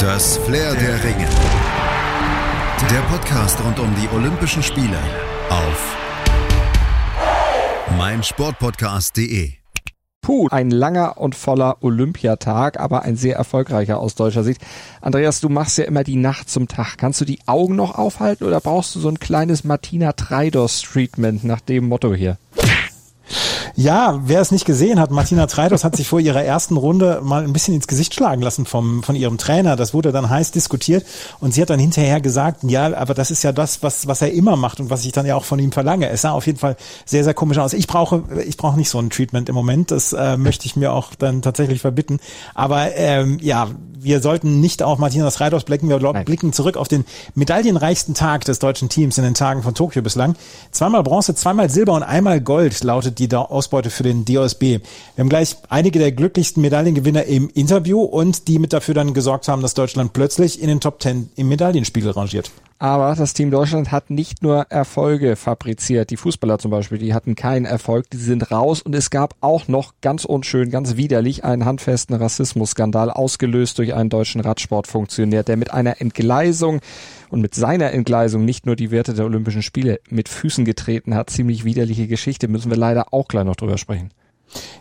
Das Flair der Ringe. Der Podcast rund um die Olympischen Spiele auf meinsportpodcast.de. Puh, ein langer und voller Olympiatag, aber ein sehr erfolgreicher aus deutscher Sicht. Andreas, du machst ja immer die Nacht zum Tag. Kannst du die Augen noch aufhalten oder brauchst du so ein kleines Martina Treidos-Treatment nach dem Motto hier? Ja, wer es nicht gesehen hat, Martina Treidos hat sich vor ihrer ersten Runde mal ein bisschen ins Gesicht schlagen lassen vom, von ihrem Trainer. Das wurde dann heiß diskutiert und sie hat dann hinterher gesagt, ja, aber das ist ja das, was, was er immer macht und was ich dann ja auch von ihm verlange. Es sah auf jeden Fall sehr, sehr komisch aus. Ich brauche, ich brauche nicht so ein Treatment im Moment. Das äh, möchte ich mir auch dann tatsächlich verbitten. Aber ähm, ja, wir sollten nicht auf Martina Treidos blicken. Wir Nein. blicken zurück auf den medaillenreichsten Tag des deutschen Teams in den Tagen von Tokio bislang. Zweimal Bronze, zweimal Silber und einmal Gold lautet die Ausbeute für den DOSB. Wir haben gleich einige der glücklichsten Medaillengewinner im Interview und die mit dafür dann gesorgt haben, dass Deutschland plötzlich in den Top Ten im Medaillenspiegel rangiert. Aber das Team Deutschland hat nicht nur Erfolge fabriziert. Die Fußballer zum Beispiel, die hatten keinen Erfolg, die sind raus. Und es gab auch noch ganz unschön, ganz widerlich einen handfesten Rassismusskandal, ausgelöst durch einen deutschen Radsportfunktionär, der mit einer Entgleisung und mit seiner Entgleisung nicht nur die Werte der Olympischen Spiele mit Füßen getreten hat. Ziemlich widerliche Geschichte, müssen wir leider auch gleich noch drüber sprechen.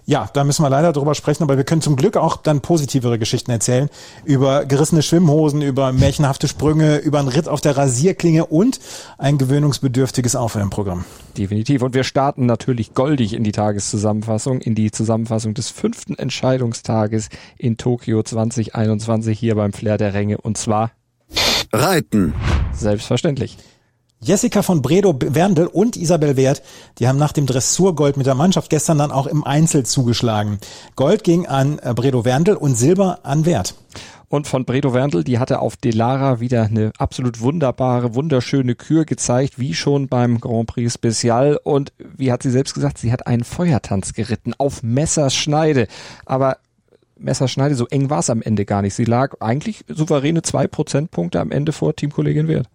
Ja, da müssen wir leider drüber sprechen, aber wir können zum Glück auch dann positivere Geschichten erzählen. Über gerissene Schwimmhosen, über märchenhafte Sprünge, über einen Ritt auf der Rasierklinge und ein gewöhnungsbedürftiges Aufwärmprogramm. Definitiv. Und wir starten natürlich goldig in die Tageszusammenfassung, in die Zusammenfassung des fünften Entscheidungstages in Tokio 2021 hier beim Flair der Ränge und zwar Reiten. Selbstverständlich. Jessica von Bredow Werndl und Isabel Wert, die haben nach dem Dressurgold mit der Mannschaft gestern dann auch im Einzel zugeschlagen. Gold ging an äh, Bredow Werndl und Silber an Wert. Und von Bredow Werndl, die hatte auf Delara wieder eine absolut wunderbare, wunderschöne Kür gezeigt, wie schon beim Grand Prix Special. Und wie hat sie selbst gesagt, sie hat einen Feuertanz geritten auf Messerschneide. Aber Messerschneide, so eng war es am Ende gar nicht. Sie lag eigentlich souveräne zwei Prozentpunkte am Ende vor Teamkollegin Wert.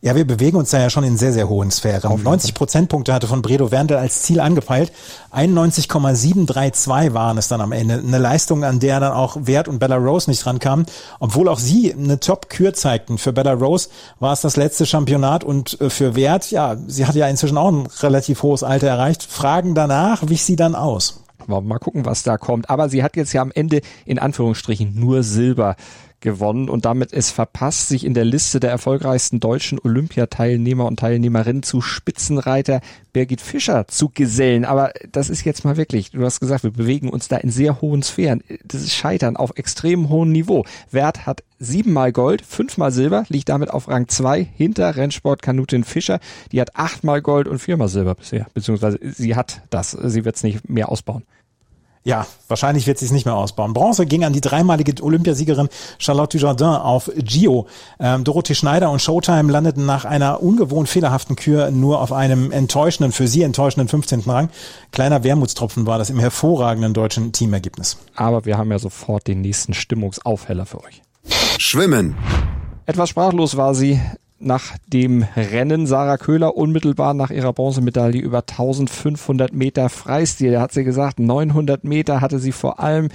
Ja, wir bewegen uns da ja schon in sehr, sehr hohen Sphären. Auf 90 Prozentpunkte hatte von Bredo Werndl als Ziel angepeilt. 91,732 waren es dann am Ende. Eine Leistung, an der dann auch Wert und Bella Rose nicht rankamen. Obwohl auch sie eine Top-Kür zeigten. Für Bella Rose war es das letzte Championat und äh, für Wert, ja, sie hat ja inzwischen auch ein relativ hohes Alter erreicht. Fragen danach, wich sie dann aus. Mal gucken, was da kommt. Aber sie hat jetzt ja am Ende in Anführungsstrichen nur Silber gewonnen und damit es verpasst, sich in der Liste der erfolgreichsten deutschen Olympiateilnehmer und Teilnehmerinnen zu Spitzenreiter Birgit Fischer zu gesellen. Aber das ist jetzt mal wirklich, du hast gesagt, wir bewegen uns da in sehr hohen Sphären. Das ist Scheitern auf extrem hohem Niveau. Wert hat siebenmal Gold, fünfmal Silber, liegt damit auf Rang zwei hinter Rennsportkanutin Fischer. Die hat achtmal Gold und viermal Silber bisher, beziehungsweise sie hat das. Sie wird es nicht mehr ausbauen. Ja, wahrscheinlich wird sie es nicht mehr ausbauen. Bronze ging an die dreimalige Olympiasiegerin Charlotte Dujardin auf Gio. Ähm, Dorothee Schneider und Showtime landeten nach einer ungewohnt fehlerhaften Kür nur auf einem enttäuschenden, für sie enttäuschenden 15. Rang. Kleiner Wermutstropfen war das im hervorragenden deutschen Teamergebnis. Aber wir haben ja sofort den nächsten Stimmungsaufheller für euch. Schwimmen. Etwas sprachlos war sie nach dem Rennen Sarah Köhler unmittelbar nach ihrer Bronzemedaille über 1500 Meter Freistil. Da hat sie gesagt, 900 Meter hatte sie vor allem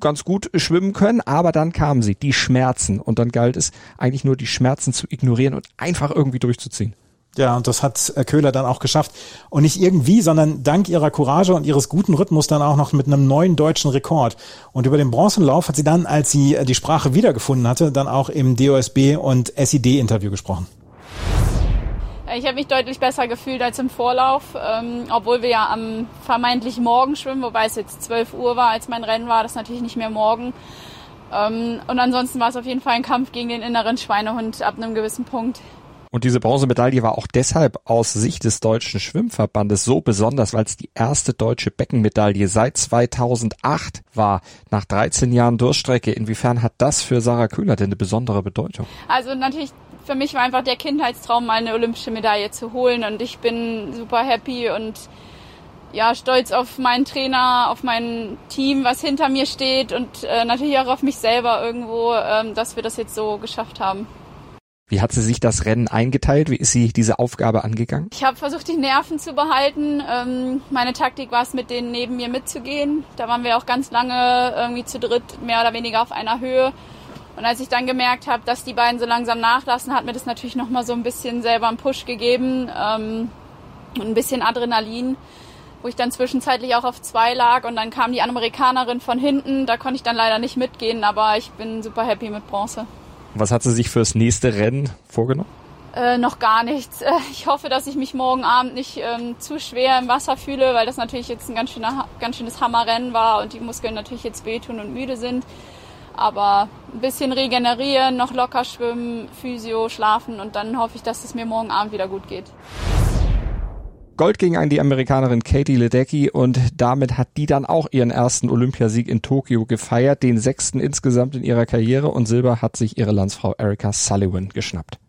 ganz gut schwimmen können, aber dann kamen sie, die Schmerzen. Und dann galt es eigentlich nur, die Schmerzen zu ignorieren und einfach irgendwie durchzuziehen. Ja, und das hat äh, Köhler dann auch geschafft. Und nicht irgendwie, sondern dank ihrer Courage und ihres guten Rhythmus dann auch noch mit einem neuen deutschen Rekord. Und über den Bronzenlauf hat sie dann, als sie äh, die Sprache wiedergefunden hatte, dann auch im DOSB und SID-Interview gesprochen. Ich habe mich deutlich besser gefühlt als im Vorlauf, ähm, obwohl wir ja am vermeintlich Morgen schwimmen, wobei es jetzt 12 Uhr war, als mein Rennen war, das ist natürlich nicht mehr morgen. Ähm, und ansonsten war es auf jeden Fall ein Kampf gegen den inneren Schweinehund ab einem gewissen Punkt. Und diese Bronzemedaille war auch deshalb aus Sicht des Deutschen Schwimmverbandes so besonders, weil es die erste deutsche Beckenmedaille seit 2008 war, nach 13 Jahren Durchstrecke. Inwiefern hat das für Sarah Köhler denn eine besondere Bedeutung? Also natürlich für mich war einfach der Kindheitstraum, mal eine olympische Medaille zu holen und ich bin super happy und ja, stolz auf meinen Trainer, auf mein Team, was hinter mir steht und äh, natürlich auch auf mich selber irgendwo, ähm, dass wir das jetzt so geschafft haben. Wie hat sie sich das Rennen eingeteilt? Wie ist sie diese Aufgabe angegangen? Ich habe versucht, die Nerven zu behalten. Ähm, meine Taktik war es, mit denen neben mir mitzugehen. Da waren wir auch ganz lange irgendwie zu dritt, mehr oder weniger auf einer Höhe. Und als ich dann gemerkt habe, dass die beiden so langsam nachlassen, hat mir das natürlich nochmal so ein bisschen selber einen Push gegeben ähm, und ein bisschen Adrenalin, wo ich dann zwischenzeitlich auch auf zwei lag und dann kam die Amerikanerin von hinten. Da konnte ich dann leider nicht mitgehen, aber ich bin super happy mit Bronze. Was hat sie sich fürs nächste Rennen vorgenommen? Äh, noch gar nichts. Äh, ich hoffe, dass ich mich morgen Abend nicht ähm, zu schwer im Wasser fühle, weil das natürlich jetzt ein ganz, schöner, ganz schönes Hammerrennen war und die Muskeln natürlich jetzt wehtun und müde sind. Aber ein bisschen regenerieren, noch locker schwimmen, Physio, schlafen und dann hoffe ich, dass es mir morgen Abend wieder gut geht. Gold ging an die Amerikanerin Katie Ledecky und damit hat die dann auch ihren ersten Olympiasieg in Tokio gefeiert, den sechsten insgesamt in ihrer Karriere und Silber hat sich ihre Landsfrau Erika Sullivan geschnappt.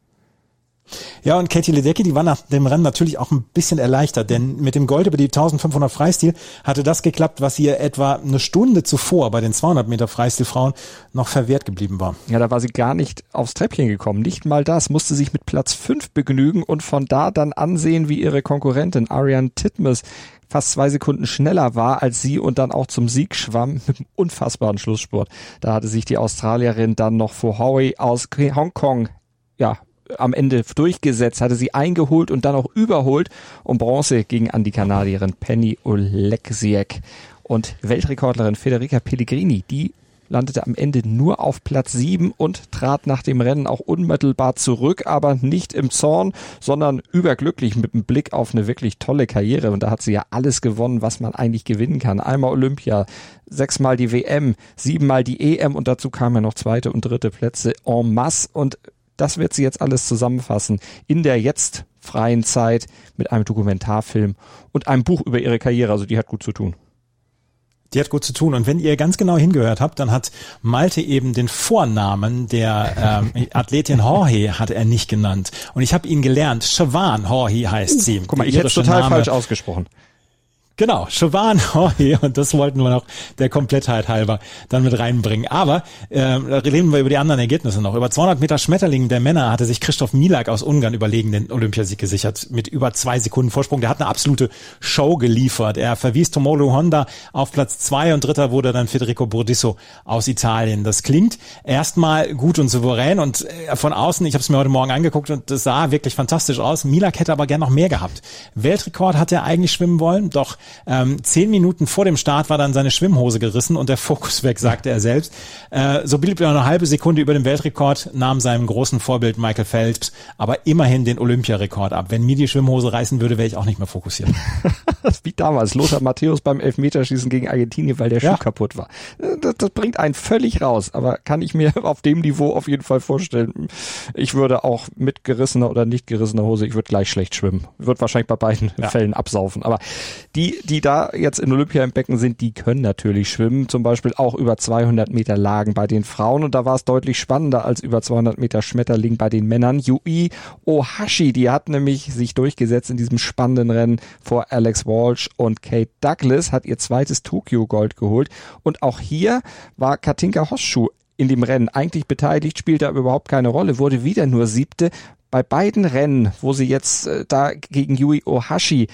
Ja, und Katie Ledecky, die war nach dem Rennen natürlich auch ein bisschen erleichtert, denn mit dem Gold über die 1500 Freistil hatte das geklappt, was ihr etwa eine Stunde zuvor bei den 200 Meter Freistilfrauen noch verwehrt geblieben war. Ja, da war sie gar nicht aufs Treppchen gekommen. Nicht mal das, musste sich mit Platz 5 begnügen und von da dann ansehen, wie ihre Konkurrentin Ariane Titmus fast zwei Sekunden schneller war als sie und dann auch zum Sieg schwamm mit einem unfassbaren Schlusssport. Da hatte sich die Australierin dann noch vor Howie aus Hongkong ja, am Ende durchgesetzt, hatte sie eingeholt und dann auch überholt und Bronze ging an die Kanadierin Penny Oleksiak. Und Weltrekordlerin Federica Pellegrini, die landete am Ende nur auf Platz 7 und trat nach dem Rennen auch unmittelbar zurück, aber nicht im Zorn, sondern überglücklich mit einem Blick auf eine wirklich tolle Karriere. Und da hat sie ja alles gewonnen, was man eigentlich gewinnen kann. Einmal Olympia, sechsmal die WM, siebenmal die EM und dazu kamen ja noch zweite und dritte Plätze en masse. Und das wird sie jetzt alles zusammenfassen in der jetzt freien Zeit mit einem Dokumentarfilm und einem Buch über ihre Karriere. Also die hat gut zu tun. Die hat gut zu tun. Und wenn ihr ganz genau hingehört habt, dann hat Malte eben den Vornamen der ähm, Athletin Jorge hat er nicht genannt. Und ich habe ihn gelernt. Siobhan Jorge heißt sie. Guck mal, ich hätte total Name. falsch ausgesprochen. Genau, Siobhan Horry und das wollten wir noch der Komplettheit halber dann mit reinbringen. Aber äh, reden wir über die anderen Ergebnisse noch. Über 200 Meter Schmetterling der Männer hatte sich Christoph Milak aus Ungarn überlegen den Olympiasieg gesichert mit über zwei Sekunden Vorsprung. Der hat eine absolute Show geliefert. Er verwies Tomolo Honda auf Platz zwei und dritter wurde dann Federico Burdisso aus Italien. Das klingt erstmal gut und souverän und äh, von außen, ich habe es mir heute Morgen angeguckt und das sah wirklich fantastisch aus. Milak hätte aber gern noch mehr gehabt. Weltrekord hat er eigentlich schwimmen wollen, doch ähm, zehn Minuten vor dem Start war dann seine Schwimmhose gerissen und der Fokus weg, sagte er selbst. Äh, so blieb er eine halbe Sekunde über dem Weltrekord, nahm seinem großen Vorbild Michael Phelps aber immerhin den Olympiarekord ab. Wenn mir die Schwimmhose reißen würde, wäre ich auch nicht mehr fokussiert. Wie damals, Lothar Matthäus beim Elfmeterschießen gegen Argentinien, weil der Schuh ja. kaputt war. Das, das bringt einen völlig raus, aber kann ich mir auf dem Niveau auf jeden Fall vorstellen. Ich würde auch mit gerissener oder nicht gerissener Hose, ich würde gleich schlecht schwimmen. Wird wahrscheinlich bei beiden ja. Fällen absaufen. Aber die die, da jetzt in Olympia im Becken sind, die können natürlich schwimmen, zum Beispiel auch über 200 Meter Lagen bei den Frauen und da war es deutlich spannender als über 200 Meter Schmetterling bei den Männern. Yui Ohashi, die hat nämlich sich durchgesetzt in diesem spannenden Rennen vor Alex Walsh und Kate Douglas, hat ihr zweites Tokio-Gold geholt und auch hier war Katinka Hosschuh in dem Rennen eigentlich beteiligt, spielte aber überhaupt keine Rolle, wurde wieder nur siebte. Bei beiden Rennen, wo sie jetzt äh, da gegen Yui Ohashi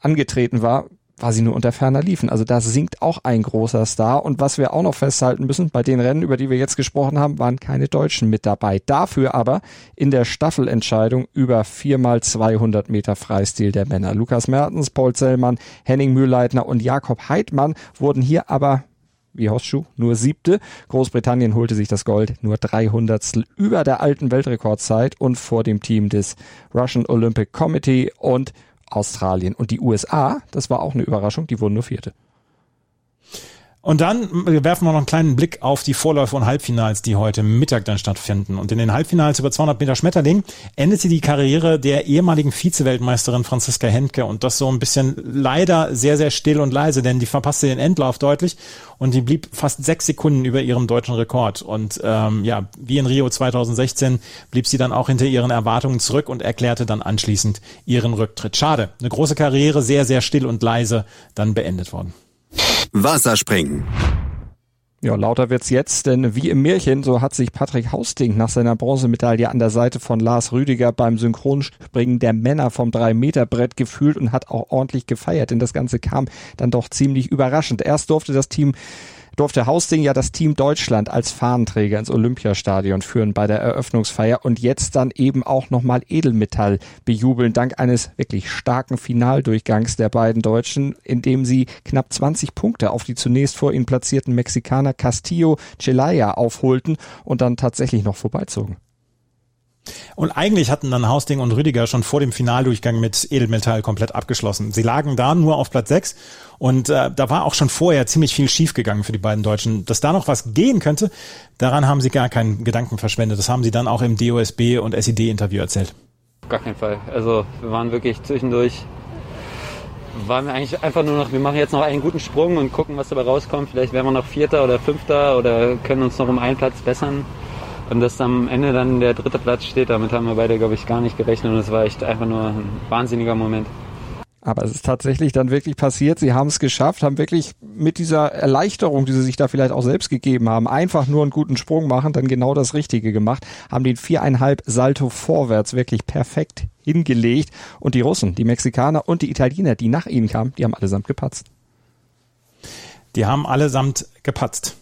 angetreten war, sie nur unter ferner liefen. Also da sinkt auch ein großer Star. Und was wir auch noch festhalten müssen, bei den Rennen, über die wir jetzt gesprochen haben, waren keine Deutschen mit dabei. Dafür aber in der Staffelentscheidung über viermal 200 Meter Freistil der Männer. Lukas Mertens, Paul Zellmann, Henning Mühlleitner und Jakob Heidmann wurden hier aber wie Hosschuh, nur siebte. Großbritannien holte sich das Gold nur 300 über der alten Weltrekordzeit und vor dem Team des Russian Olympic Committee und Australien. Und die USA, das war auch eine Überraschung, die wurden nur Vierte. Und dann werfen wir noch einen kleinen Blick auf die Vorläufe und Halbfinals, die heute Mittag dann stattfinden. Und in den Halbfinals über 200 Meter Schmetterling endete die Karriere der ehemaligen Vize-Weltmeisterin Franziska Hentke. Und das so ein bisschen leider sehr, sehr still und leise, denn die verpasste den Endlauf deutlich und die blieb fast sechs Sekunden über ihrem deutschen Rekord. Und ähm, ja, wie in Rio 2016 blieb sie dann auch hinter ihren Erwartungen zurück und erklärte dann anschließend ihren Rücktritt. Schade. Eine große Karriere, sehr, sehr still und leise dann beendet worden. Wasserspringen. Ja, lauter wird's jetzt, denn wie im Märchen, so hat sich Patrick Hausting nach seiner Bronzemedaille an der Seite von Lars Rüdiger beim Synchronspringen der Männer vom 3-Meter-Brett gefühlt und hat auch ordentlich gefeiert, denn das Ganze kam dann doch ziemlich überraschend. Erst durfte das Team durfte Hausting ja das Team Deutschland als Fahnenträger ins Olympiastadion führen bei der Eröffnungsfeier und jetzt dann eben auch nochmal Edelmetall bejubeln, dank eines wirklich starken Finaldurchgangs der beiden Deutschen, in dem sie knapp 20 Punkte auf die zunächst vor ihnen platzierten Mexikaner Castillo Celaya aufholten und dann tatsächlich noch vorbeizogen. Und eigentlich hatten dann Hausting und Rüdiger schon vor dem Finaldurchgang mit Edelmetall komplett abgeschlossen. Sie lagen da nur auf Platz 6 und äh, da war auch schon vorher ziemlich viel schiefgegangen für die beiden Deutschen. Dass da noch was gehen könnte, daran haben sie gar keinen Gedanken verschwendet. Das haben sie dann auch im DOSB und SED-Interview erzählt. Gar keinen Fall. Also wir waren wirklich zwischendurch waren wir eigentlich einfach nur noch, wir machen jetzt noch einen guten Sprung und gucken, was dabei rauskommt. Vielleicht werden wir noch Vierter oder Fünfter oder können uns noch um einen Platz bessern. Und dass am Ende dann der dritte Platz steht, damit haben wir beide, glaube ich, gar nicht gerechnet. Und es war echt einfach nur ein wahnsinniger Moment. Aber es ist tatsächlich dann wirklich passiert. Sie haben es geschafft, haben wirklich mit dieser Erleichterung, die sie sich da vielleicht auch selbst gegeben haben, einfach nur einen guten Sprung machen, dann genau das Richtige gemacht, haben den viereinhalb Salto vorwärts wirklich perfekt hingelegt. Und die Russen, die Mexikaner und die Italiener, die nach ihnen kamen, die haben allesamt gepatzt. Die haben allesamt gepatzt.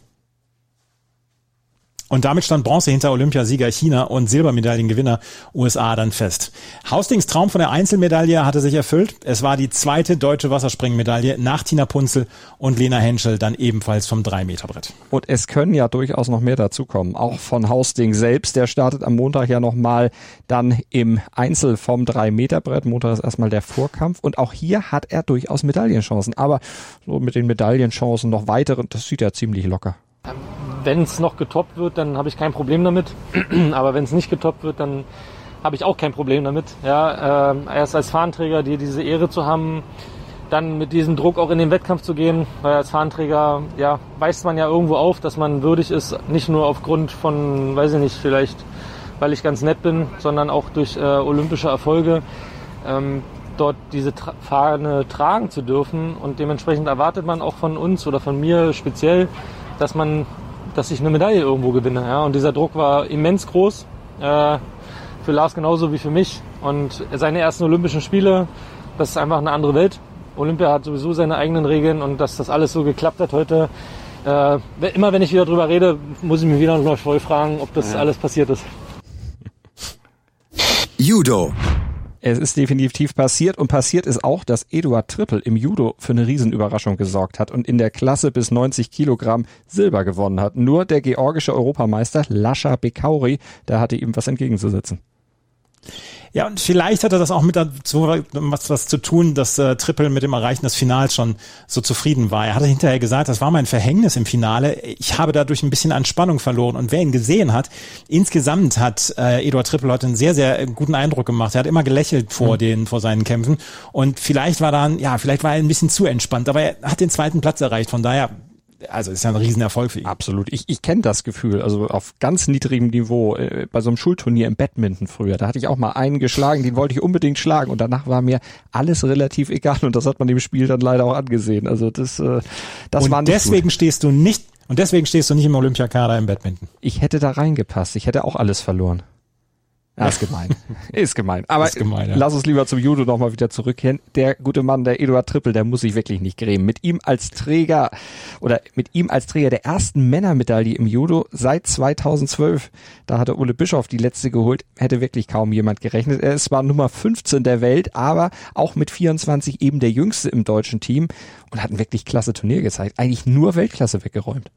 Und damit stand Bronze hinter Olympiasieger China und Silbermedaillengewinner USA dann fest. Haustings Traum von der Einzelmedaille hatte sich erfüllt. Es war die zweite deutsche Wasserspringmedaille nach Tina Punzel und Lena Henschel dann ebenfalls vom 3-Meter-Brett. Und es können ja durchaus noch mehr dazukommen. Auch von Hausting selbst. Der startet am Montag ja nochmal dann im Einzel vom 3-Meter-Brett. Montag ist erstmal der Vorkampf. Und auch hier hat er durchaus Medaillenchancen. Aber so mit den Medaillenchancen noch weitere, das sieht ja ziemlich locker. Wenn es noch getoppt wird, dann habe ich kein Problem damit. Aber wenn es nicht getoppt wird, dann habe ich auch kein Problem damit. Ja, äh, erst als Fahnenträger dir diese Ehre zu haben, dann mit diesem Druck auch in den Wettkampf zu gehen, weil als Fahnenträger ja, weist man ja irgendwo auf, dass man würdig ist, nicht nur aufgrund von, weiß ich nicht, vielleicht weil ich ganz nett bin, sondern auch durch äh, olympische Erfolge ähm, dort diese Tra Fahne tragen zu dürfen. Und dementsprechend erwartet man auch von uns oder von mir speziell, dass man dass ich eine Medaille irgendwo gewinne. Ja? Und dieser Druck war immens groß. Äh, für Lars genauso wie für mich. Und seine ersten Olympischen Spiele, das ist einfach eine andere Welt. Olympia hat sowieso seine eigenen Regeln und dass das alles so geklappt hat heute. Äh, immer wenn ich wieder drüber rede, muss ich mir wieder noch voll fragen, ob das ja. alles passiert ist. Judo. Es ist definitiv passiert und passiert ist auch, dass Eduard Trippel im Judo für eine Riesenüberraschung gesorgt hat und in der Klasse bis 90 Kilogramm Silber gewonnen hat. Nur der georgische Europameister Lascha Bekauri, der hatte ihm was entgegenzusetzen. Ja, und vielleicht hatte das auch mit dazu was, was zu tun, dass äh, Triple mit dem Erreichen des Finals schon so zufrieden war. Er hatte hinterher gesagt, das war mein Verhängnis im Finale. Ich habe dadurch ein bisschen an Spannung verloren. Und wer ihn gesehen hat, insgesamt hat äh, Eduard Triple heute einen sehr, sehr guten Eindruck gemacht. Er hat immer gelächelt vor mhm. den, vor seinen Kämpfen. Und vielleicht war dann, ja, vielleicht war er ein bisschen zu entspannt, aber er hat den zweiten Platz erreicht. Von daher also ist ja ein Riesenerfolg für ihn. Absolut. Ich, ich kenne das Gefühl, also auf ganz niedrigem Niveau, äh, bei so einem Schulturnier im Badminton früher, da hatte ich auch mal einen geschlagen, den wollte ich unbedingt schlagen und danach war mir alles relativ egal und das hat man dem Spiel dann leider auch angesehen. Also das, äh, das und war nicht deswegen gut. stehst du nicht und deswegen stehst du nicht im Olympiakader im Badminton. Ich hätte da reingepasst, ich hätte auch alles verloren. Ja, ist gemein. ist gemein. Aber ist gemein, ja. lass uns lieber zum Judo nochmal wieder zurückkehren. Der gute Mann, der Eduard Trippel, der muss sich wirklich nicht grämen. Mit ihm als Träger oder mit ihm als Träger der ersten Männermedaille im Judo seit 2012. Da hatte Ole Bischof die letzte geholt. Hätte wirklich kaum jemand gerechnet. Er ist zwar Nummer 15 der Welt, aber auch mit 24 eben der jüngste im deutschen Team und hat ein wirklich klasse Turnier gezeigt. Eigentlich nur Weltklasse weggeräumt.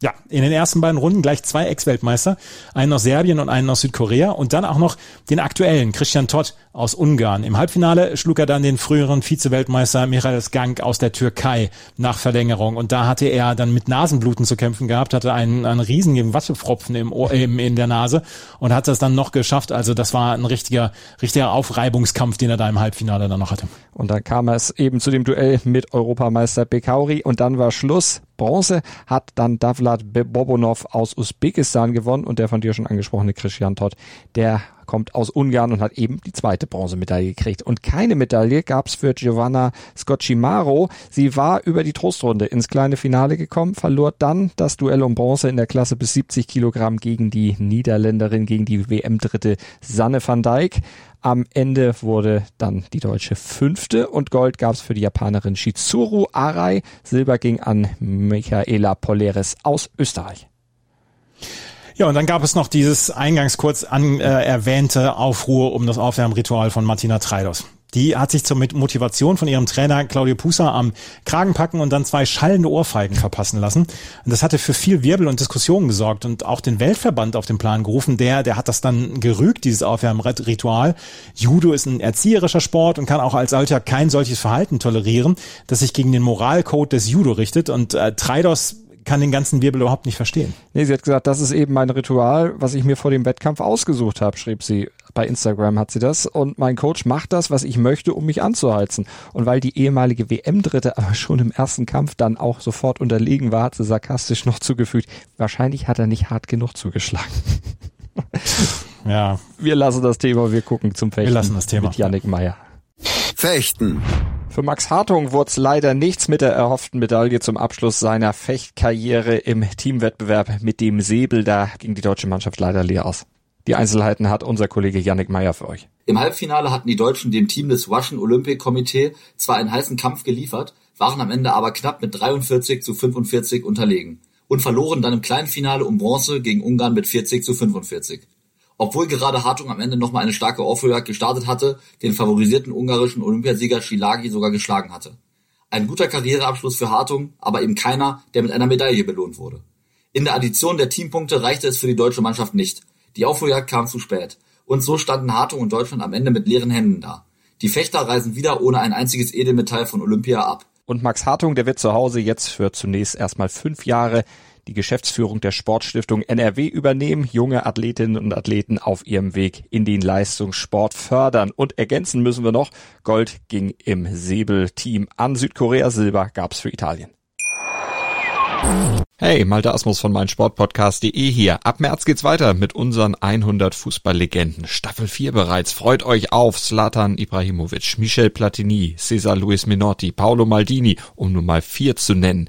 Ja, in den ersten beiden Runden gleich zwei Ex-Weltmeister, einen aus Serbien und einen aus Südkorea und dann auch noch den aktuellen Christian Todd aus Ungarn. Im Halbfinale schlug er dann den früheren Vize-Weltmeister Michael Skank aus der Türkei nach Verlängerung und da hatte er dann mit Nasenbluten zu kämpfen gehabt, hatte einen, einen riesigen Wattefropfen im Ohr, im, in der Nase und hat das dann noch geschafft. Also das war ein richtiger, richtiger Aufreibungskampf, den er da im Halbfinale dann noch hatte. Und dann kam es eben zu dem Duell mit Europameister Bekauri und dann war Schluss. Bronze hat dann Davlat Bobonov aus Usbekistan gewonnen und der von dir schon angesprochene Christian Todd, der kommt aus Ungarn und hat eben die zweite Bronzemedaille gekriegt. Und keine Medaille gab's für Giovanna Scocimaro. Sie war über die Trostrunde ins kleine Finale gekommen, verlor dann das Duell um Bronze in der Klasse bis 70 Kilogramm gegen die Niederländerin, gegen die WM-Dritte Sanne van Dijk. Am Ende wurde dann die Deutsche Fünfte und Gold gab's für die Japanerin Shizuru Arai. Silber ging an Michaela Poleres aus Österreich. Ja, und dann gab es noch dieses eingangs kurz an, äh, erwähnte Aufruhr um das Aufwärmritual von Martina Treidos. Die hat sich zur Motivation von ihrem Trainer Claudio Pusa am Kragen packen und dann zwei schallende Ohrfeigen verpassen lassen. Und das hatte für viel Wirbel und Diskussionen gesorgt und auch den Weltverband auf den Plan gerufen. Der, der hat das dann gerügt, dieses Aufwärmritual. Judo ist ein erzieherischer Sport und kann auch als solcher kein solches Verhalten tolerieren, das sich gegen den Moralcode des Judo richtet. Und äh, Treidos kann den ganzen Wirbel überhaupt nicht verstehen. Nee, sie hat gesagt, das ist eben mein Ritual, was ich mir vor dem Wettkampf ausgesucht habe, schrieb sie. Bei Instagram hat sie das. Und mein Coach macht das, was ich möchte, um mich anzuheizen. Und weil die ehemalige WM-Dritte aber schon im ersten Kampf dann auch sofort unterlegen war, hat sie sarkastisch noch zugefügt, wahrscheinlich hat er nicht hart genug zugeschlagen. Ja. Wir lassen das Thema, wir gucken zum Fechten. Wir lassen das Thema. Mit Yannick Meyer. Fechten. Für Max Hartung wurde es leider nichts mit der erhofften Medaille zum Abschluss seiner Fechtkarriere im Teamwettbewerb mit dem Säbel. Da ging die deutsche Mannschaft leider leer aus. Die Einzelheiten hat unser Kollege Yannick Meyer für euch. Im Halbfinale hatten die Deutschen dem Team des Russian Olympic Committee zwar einen heißen Kampf geliefert, waren am Ende aber knapp mit 43 zu 45 unterlegen und verloren dann im kleinen Finale um Bronze gegen Ungarn mit 40 zu 45 obwohl gerade Hartung am Ende nochmal eine starke Aufholjagd gestartet hatte, den favorisierten ungarischen Olympiasieger Schilagi sogar geschlagen hatte. Ein guter Karriereabschluss für Hartung, aber eben keiner, der mit einer Medaille belohnt wurde. In der Addition der Teampunkte reichte es für die deutsche Mannschaft nicht. Die Aufholjagd kam zu spät. Und so standen Hartung und Deutschland am Ende mit leeren Händen da. Die Fechter reisen wieder ohne ein einziges Edelmetall von Olympia ab. Und Max Hartung, der wird zu Hause jetzt für zunächst erstmal fünf Jahre die Geschäftsführung der Sportstiftung NRW übernehmen, junge Athletinnen und Athleten auf ihrem Weg in den Leistungssport fördern. Und ergänzen müssen wir noch, Gold ging im Säbelteam an Südkorea, Silber gab's für Italien. Hey, Malte Asmus von meinsportpodcast.de hier. Ab März geht's weiter mit unseren 100 Fußballlegenden. Staffel 4 bereits. Freut euch auf Slatan Ibrahimovic, Michel Platini, Cesar Luis Minotti, Paolo Maldini, um nur mal vier zu nennen.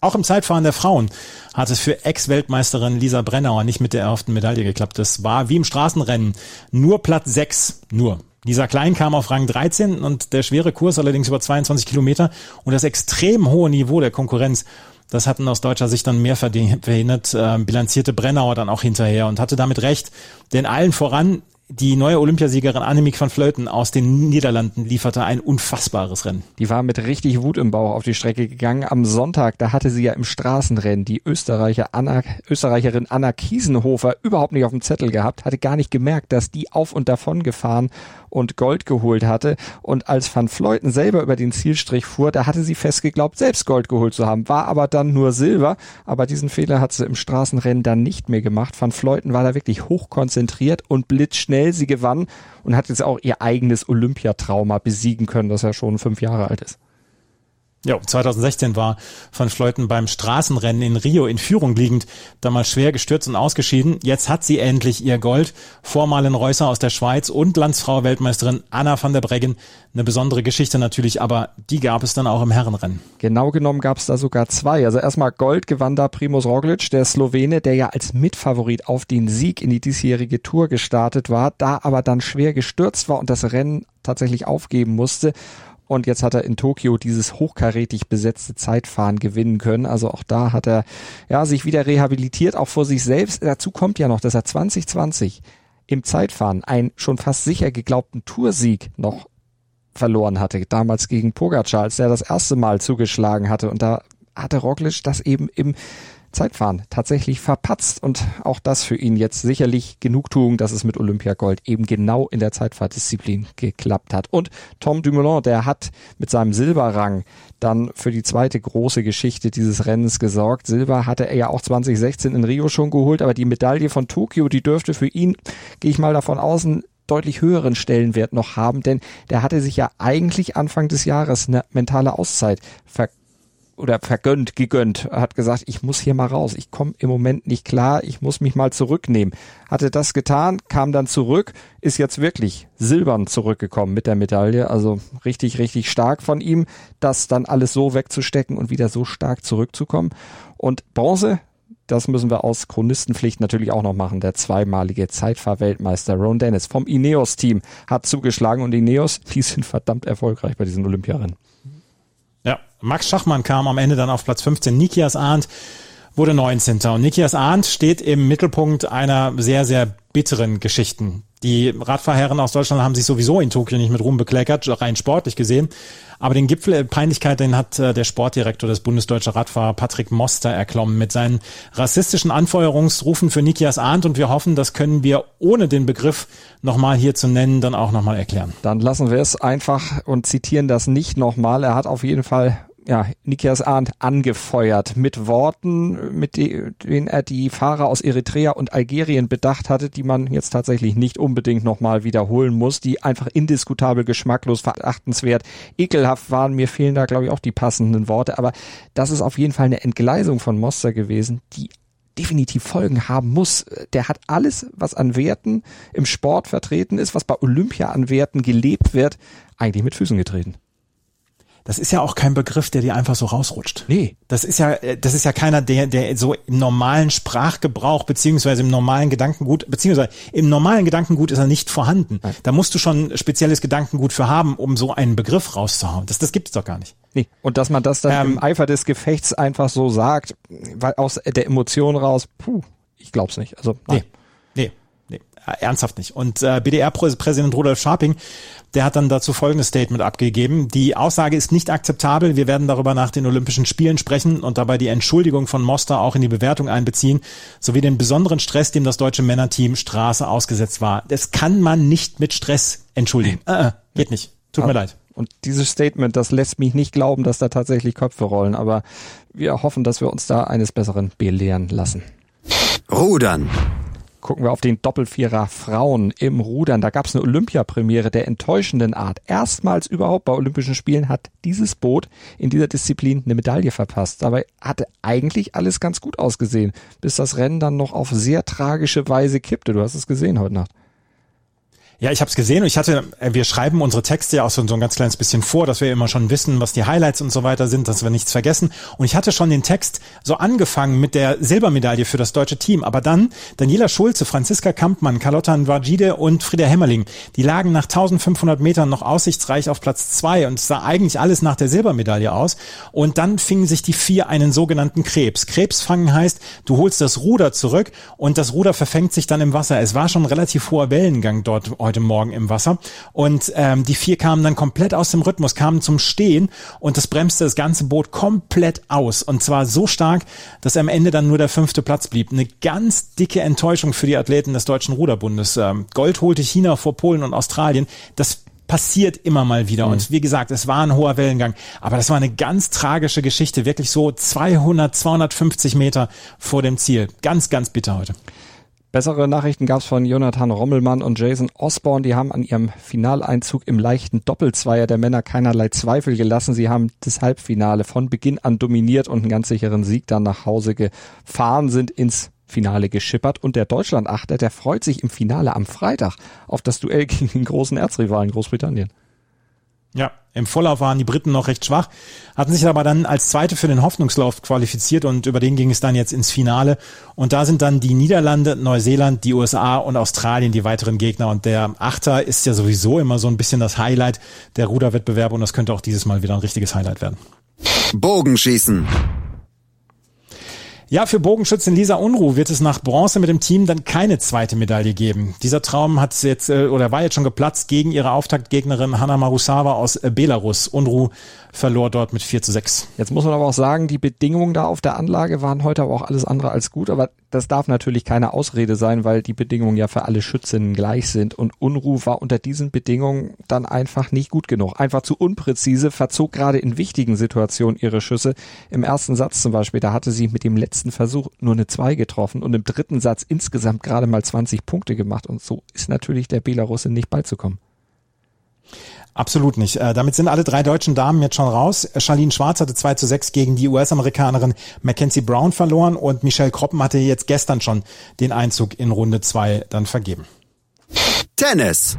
Auch im Zeitfahren der Frauen hat es für Ex-Weltmeisterin Lisa Brennauer nicht mit der erhofften Medaille geklappt. Es war wie im Straßenrennen nur Platz 6, nur. Lisa Klein kam auf Rang 13 und der schwere Kurs allerdings über 22 Kilometer und das extrem hohe Niveau der Konkurrenz, das hatten aus deutscher Sicht dann mehr verhindert, äh, bilanzierte Brennauer dann auch hinterher und hatte damit recht, denn allen voran die neue Olympiasiegerin Annemiek van Vleuten aus den Niederlanden lieferte ein unfassbares Rennen. Die war mit richtig Wut im Bauch auf die Strecke gegangen. Am Sonntag, da hatte sie ja im Straßenrennen die Österreicher Anna, Österreicherin Anna Kiesenhofer überhaupt nicht auf dem Zettel gehabt, hatte gar nicht gemerkt, dass die auf und davon gefahren und Gold geholt hatte. Und als Van Fleuten selber über den Zielstrich fuhr, da hatte sie fest geglaubt, selbst Gold geholt zu haben, war aber dann nur Silber. Aber diesen Fehler hat sie im Straßenrennen dann nicht mehr gemacht. Van Fleuten war da wirklich hochkonzentriert und blitzschnell. Sie gewann und hat jetzt auch ihr eigenes Olympiatrauma besiegen können, das ja schon fünf Jahre alt ist. Ja, 2016 war Van Fleuten beim Straßenrennen in Rio in Führung liegend, damals schwer gestürzt und ausgeschieden. Jetzt hat sie endlich ihr Gold. Vor Malen Reusser aus der Schweiz und Landsfrau Weltmeisterin Anna van der Breggen. Eine besondere Geschichte natürlich, aber die gab es dann auch im Herrenrennen. Genau genommen gab es da sogar zwei. Also erstmal Gold gewann da Primoz Roglic, der Slowene, der ja als Mitfavorit auf den Sieg in die diesjährige Tour gestartet war, da aber dann schwer gestürzt war und das Rennen tatsächlich aufgeben musste. Und jetzt hat er in Tokio dieses hochkarätig besetzte Zeitfahren gewinnen können. Also auch da hat er ja sich wieder rehabilitiert, auch vor sich selbst. Dazu kommt ja noch, dass er 2020 im Zeitfahren einen schon fast sicher geglaubten Toursieg noch verloren hatte. Damals gegen Pogacar, als er das erste Mal zugeschlagen hatte. Und da hatte Roglic das eben im Zeitfahren tatsächlich verpatzt und auch das für ihn jetzt sicherlich Genugtuung, dass es mit Olympiagold eben genau in der Zeitfahrdisziplin geklappt hat. Und Tom Dumoulin, der hat mit seinem Silberrang dann für die zweite große Geschichte dieses Rennens gesorgt. Silber hatte er ja auch 2016 in Rio schon geholt, aber die Medaille von Tokio, die dürfte für ihn, gehe ich mal davon aus, deutlich höheren Stellenwert noch haben, denn der hatte sich ja eigentlich Anfang des Jahres eine mentale Auszeit ver oder vergönnt, gegönnt, hat gesagt, ich muss hier mal raus, ich komme im Moment nicht klar, ich muss mich mal zurücknehmen. Hatte das getan, kam dann zurück, ist jetzt wirklich silbern zurückgekommen mit der Medaille, also richtig, richtig stark von ihm, das dann alles so wegzustecken und wieder so stark zurückzukommen. Und Bronze das müssen wir aus Chronistenpflicht natürlich auch noch machen. Der zweimalige Zeitfahrweltmeister Ron Dennis vom Ineos-Team hat zugeschlagen und Ineos, die sind verdammt erfolgreich bei diesen Olympiarennen. Ja, Max Schachmann kam am Ende dann auf Platz 15. Nikias Arndt wurde 19. Und Nikias Arndt steht im Mittelpunkt einer sehr, sehr bitteren Geschichten. Die Radfahrherren aus Deutschland haben sich sowieso in Tokio nicht mit Ruhm bekleckert, rein sportlich gesehen. Aber den Gipfel der Peinlichkeit, den hat äh, der Sportdirektor des Bundesdeutscher Radfahrer Patrick Moster erklommen mit seinen rassistischen Anfeuerungsrufen für Nikias Arndt. Und wir hoffen, das können wir ohne den Begriff nochmal hier zu nennen, dann auch nochmal erklären. Dann lassen wir es einfach und zitieren das nicht nochmal. Er hat auf jeden Fall ja, Nikias Arndt angefeuert mit Worten, mit denen er die Fahrer aus Eritrea und Algerien bedacht hatte, die man jetzt tatsächlich nicht unbedingt nochmal wiederholen muss, die einfach indiskutabel, geschmacklos, verachtenswert, ekelhaft waren. Mir fehlen da, glaube ich, auch die passenden Worte, aber das ist auf jeden Fall eine Entgleisung von Moster gewesen, die definitiv Folgen haben muss. Der hat alles, was an Werten im Sport vertreten ist, was bei Olympia an Werten gelebt wird, eigentlich mit Füßen getreten das ist ja auch kein Begriff, der dir einfach so rausrutscht. Nee. Das ist ja, äh, das ist ja keiner, der, der so im normalen Sprachgebrauch beziehungsweise im normalen Gedankengut, beziehungsweise im normalen Gedankengut ist er nicht vorhanden. Nein. Da musst du schon spezielles Gedankengut für haben, um so einen Begriff rauszuhauen. Das, das gibt's doch gar nicht. Nee. Und dass man das dann ähm, im Eifer des Gefechts einfach so sagt, weil aus der Emotion raus, puh, ich glaub's nicht. Also, nein. nee. Äh, ernsthaft nicht. Und äh, BDR-Präsident Rudolf Scharping, der hat dann dazu folgendes Statement abgegeben. Die Aussage ist nicht akzeptabel. Wir werden darüber nach den Olympischen Spielen sprechen und dabei die Entschuldigung von Moster auch in die Bewertung einbeziehen, sowie den besonderen Stress, dem das deutsche Männerteam Straße ausgesetzt war. Das kann man nicht mit Stress entschuldigen. Äh, äh, geht nicht. Tut mir leid. Und dieses Statement, das lässt mich nicht glauben, dass da tatsächlich Köpfe rollen. Aber wir hoffen, dass wir uns da eines Besseren belehren lassen. Rudern gucken wir auf den Doppelvierer Frauen im Rudern. Da gab es eine Olympiapremiere der enttäuschenden Art. Erstmals überhaupt bei Olympischen Spielen hat dieses Boot in dieser Disziplin eine Medaille verpasst. Dabei hatte eigentlich alles ganz gut ausgesehen, bis das Rennen dann noch auf sehr tragische Weise kippte. Du hast es gesehen heute Nacht. Ja, ich habe es gesehen und ich hatte, äh, wir schreiben unsere Texte ja auch so, so ein ganz kleines bisschen vor, dass wir immer schon wissen, was die Highlights und so weiter sind, dass wir nichts vergessen. Und ich hatte schon den Text so angefangen mit der Silbermedaille für das deutsche Team. Aber dann Daniela Schulze, Franziska Kampmann, Carlotta Nwajide und Frieda Hemmerling, die lagen nach 1500 Metern noch aussichtsreich auf Platz zwei und es sah eigentlich alles nach der Silbermedaille aus. Und dann fingen sich die vier einen sogenannten Krebs. Krebs fangen heißt, du holst das Ruder zurück und das Ruder verfängt sich dann im Wasser. Es war schon relativ hoher Wellengang dort heute Morgen im Wasser. Und ähm, die vier kamen dann komplett aus dem Rhythmus, kamen zum Stehen und das bremste das ganze Boot komplett aus. Und zwar so stark, dass am Ende dann nur der fünfte Platz blieb. Eine ganz dicke Enttäuschung für die Athleten des Deutschen Ruderbundes. Ähm, Gold holte China vor Polen und Australien. Das passiert immer mal wieder. Mhm. Und wie gesagt, es war ein hoher Wellengang. Aber das war eine ganz tragische Geschichte. Wirklich so 200, 250 Meter vor dem Ziel. Ganz, ganz bitter heute. Bessere Nachrichten gab es von Jonathan Rommelmann und Jason Osborne. Die haben an ihrem Finaleinzug im leichten Doppelzweier der Männer keinerlei Zweifel gelassen. Sie haben das Halbfinale von Beginn an dominiert und einen ganz sicheren Sieg dann nach Hause gefahren, sind ins Finale geschippert und der Deutschlandachter, der freut sich im Finale am Freitag auf das Duell gegen den großen Erzrivalen Großbritannien. Ja, im Vorlauf waren die Briten noch recht schwach, hatten sich aber dann als Zweite für den Hoffnungslauf qualifiziert und über den ging es dann jetzt ins Finale. Und da sind dann die Niederlande, Neuseeland, die USA und Australien die weiteren Gegner. Und der Achter ist ja sowieso immer so ein bisschen das Highlight der Ruderwettbewerbe und das könnte auch dieses Mal wieder ein richtiges Highlight werden. Bogenschießen. Ja, für Bogenschützin Lisa Unruh wird es nach Bronze mit dem Team dann keine zweite Medaille geben. Dieser Traum hat jetzt äh, oder war jetzt schon geplatzt gegen ihre Auftaktgegnerin Hanna Marusawa aus äh, Belarus. Unruh verlor dort mit 4 zu 6. Jetzt muss man aber auch sagen, die Bedingungen da auf der Anlage waren heute aber auch alles andere als gut, aber das darf natürlich keine Ausrede sein, weil die Bedingungen ja für alle Schützinnen gleich sind und Unruh war unter diesen Bedingungen dann einfach nicht gut genug. Einfach zu unpräzise, verzog gerade in wichtigen Situationen ihre Schüsse. Im ersten Satz zum Beispiel, da hatte sie mit dem letzten Versuch nur eine 2 getroffen und im dritten Satz insgesamt gerade mal 20 Punkte gemacht und so ist natürlich der Belarusin nicht beizukommen. Absolut nicht. Äh, damit sind alle drei deutschen Damen jetzt schon raus. Charlene Schwarz hatte 2 zu 6 gegen die US-Amerikanerin Mackenzie Brown verloren und Michelle Kroppen hatte jetzt gestern schon den Einzug in Runde 2 dann vergeben. Tennis.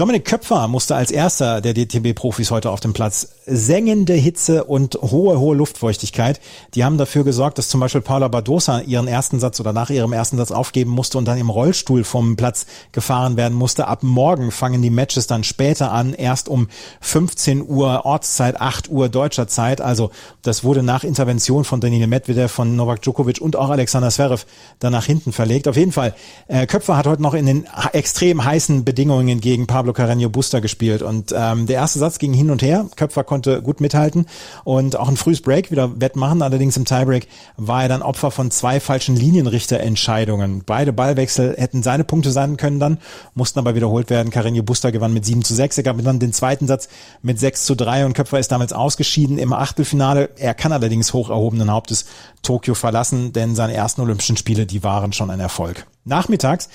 Dominik Köpfer musste als erster der DTB-Profis heute auf dem Platz. Sengende Hitze und hohe, hohe Luftfeuchtigkeit, die haben dafür gesorgt, dass zum Beispiel Paula Badosa ihren ersten Satz oder nach ihrem ersten Satz aufgeben musste und dann im Rollstuhl vom Platz gefahren werden musste. Ab morgen fangen die Matches dann später an, erst um 15 Uhr Ortszeit, 8 Uhr deutscher Zeit. Also das wurde nach Intervention von Daniel Medvedev, von Novak Djokovic und auch Alexander Zverev dann nach hinten verlegt. Auf jeden Fall, äh, Köpfer hat heute noch in den extrem heißen Bedingungen gegen Pablo Pablo Carreño Buster gespielt und ähm, der erste Satz ging hin und her. Köpfer konnte gut mithalten und auch ein frühes Break wieder wettmachen. Allerdings im Tiebreak war er dann Opfer von zwei falschen Linienrichterentscheidungen. Beide Ballwechsel hätten seine Punkte sein können dann, mussten aber wiederholt werden. Carreño Buster gewann mit 7 zu 6. Er gab dann den zweiten Satz mit 6 zu 3 und Köpfer ist damals ausgeschieden im Achtelfinale. Er kann allerdings hoch erhobenen Hauptes Tokio verlassen, denn seine ersten Olympischen Spiele, die waren schon ein Erfolg. Nachmittags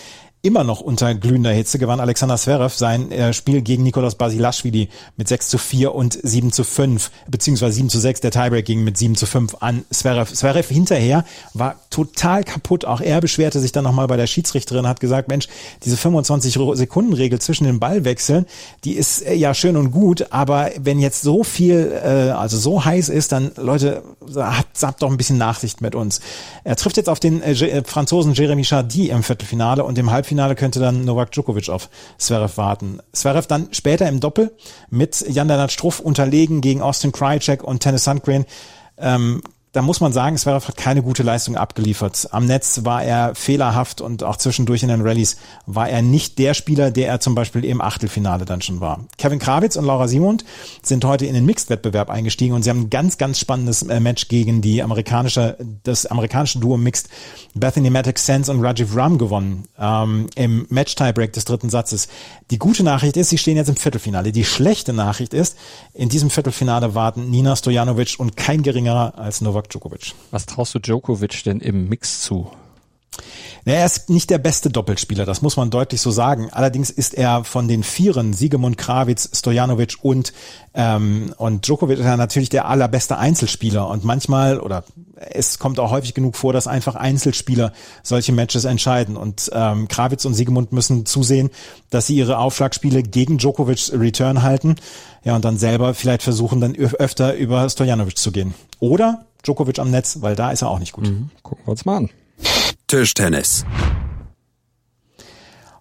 immer noch unter glühender Hitze gewann Alexander Zverev sein äh, Spiel gegen Nikolaus Basilashvili mit 6 zu 4 und 7 zu 5, beziehungsweise 7 zu 6. Der Tiebreak ging mit 7 zu 5 an Zverev. Zverev hinterher war total kaputt. Auch er beschwerte sich dann nochmal bei der Schiedsrichterin, hat gesagt, Mensch, diese 25 Sekunden Regel zwischen den Ballwechseln, die ist äh, ja schön und gut, aber wenn jetzt so viel, äh, also so heiß ist, dann Leute, habt, habt doch ein bisschen Nachsicht mit uns. Er trifft jetzt auf den äh, äh Franzosen Jeremy Chardy im Viertelfinale und im Halbfinale Halbfinale könnte dann Novak Djokovic auf Zverev warten. Zverev dann später im Doppel mit Jan-Lennart Struff unterlegen gegen Austin Krajicek und Tennis Sandgren. Ähm, da muss man sagen, Zverev hat keine gute Leistung abgeliefert. Am Netz war er fehlerhaft und auch zwischendurch in den Rallyes war er nicht der Spieler, der er zum Beispiel im Achtelfinale dann schon war. Kevin Krawitz und Laura Simond sind heute in den Mixed-Wettbewerb eingestiegen und sie haben ein ganz, ganz spannendes äh, Match gegen die amerikanische, das amerikanische Duo Mixed Bethany Matic Sense und Rajiv Ram gewonnen ähm, im Match-Tiebreak des dritten Satzes. Die gute Nachricht ist, sie stehen jetzt im Viertelfinale. Die schlechte Nachricht ist, in diesem Viertelfinale warten Nina Stojanovic und kein geringerer als Novak Novak Djokovic. Was traust du Djokovic denn im Mix zu? Er ist nicht der beste Doppelspieler, das muss man deutlich so sagen. Allerdings ist er von den Vieren, Siegemund Krawitz, Stojanovic und, ähm, und Djokovic ist er natürlich der allerbeste Einzelspieler. Und manchmal, oder es kommt auch häufig genug vor, dass einfach Einzelspieler solche Matches entscheiden. Und ähm, Krawitz und Siegemund müssen zusehen, dass sie ihre Aufschlagspiele gegen Djokovic Return halten. Ja, und dann selber vielleicht versuchen, dann öfter über Stojanovic zu gehen. Oder Djokovic am Netz, weil da ist er auch nicht gut. Mhm. Gucken wir uns mal an. Tischtennis.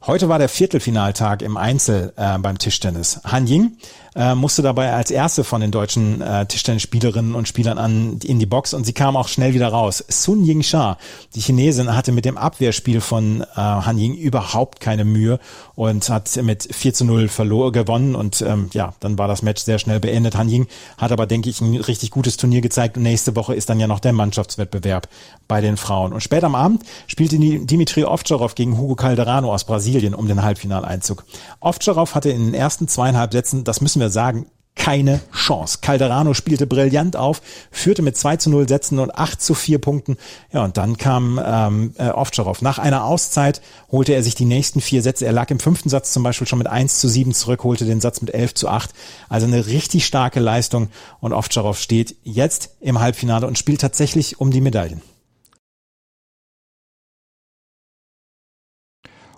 Heute war der Viertelfinaltag im Einzel äh, beim Tischtennis. Han Ying äh, musste dabei als erste von den deutschen äh, Tischtennisspielerinnen und Spielern an in die Box und sie kam auch schnell wieder raus. Sun Ying Sha, die Chinesin, hatte mit dem Abwehrspiel von äh, Han Ying überhaupt keine Mühe und hat mit 4 zu 0 verloren gewonnen und ähm, ja, dann war das Match sehr schnell beendet. Han Ying hat aber, denke ich, ein richtig gutes Turnier gezeigt und nächste Woche ist dann ja noch der Mannschaftswettbewerb bei den Frauen. Und später am Abend spielte Dimitri Ovtcharov gegen Hugo Calderano aus Brasilien um den Halbfinaleinzug. Ovtcharov hatte in den ersten zweieinhalb Sätzen, das müssen wir wir sagen, keine Chance. Calderano spielte brillant auf, führte mit 2 zu 0 Sätzen und 8 zu 4 Punkten. Ja, und dann kam ähm, äh, Ovtcharov. Nach einer Auszeit holte er sich die nächsten vier Sätze. Er lag im fünften Satz zum Beispiel schon mit 1 zu 7 zurück, holte den Satz mit 11 zu 8. Also eine richtig starke Leistung. Und Ovtcharov steht jetzt im Halbfinale und spielt tatsächlich um die Medaillen.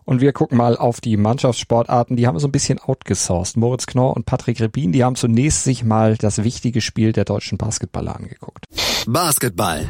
Und wir gucken mal auf die Mannschaftssportarten. Die haben so ein bisschen outgesourced. Moritz Knorr und Patrick Rebin, die haben zunächst sich mal das wichtige Spiel der deutschen Basketballer angeguckt. Basketball.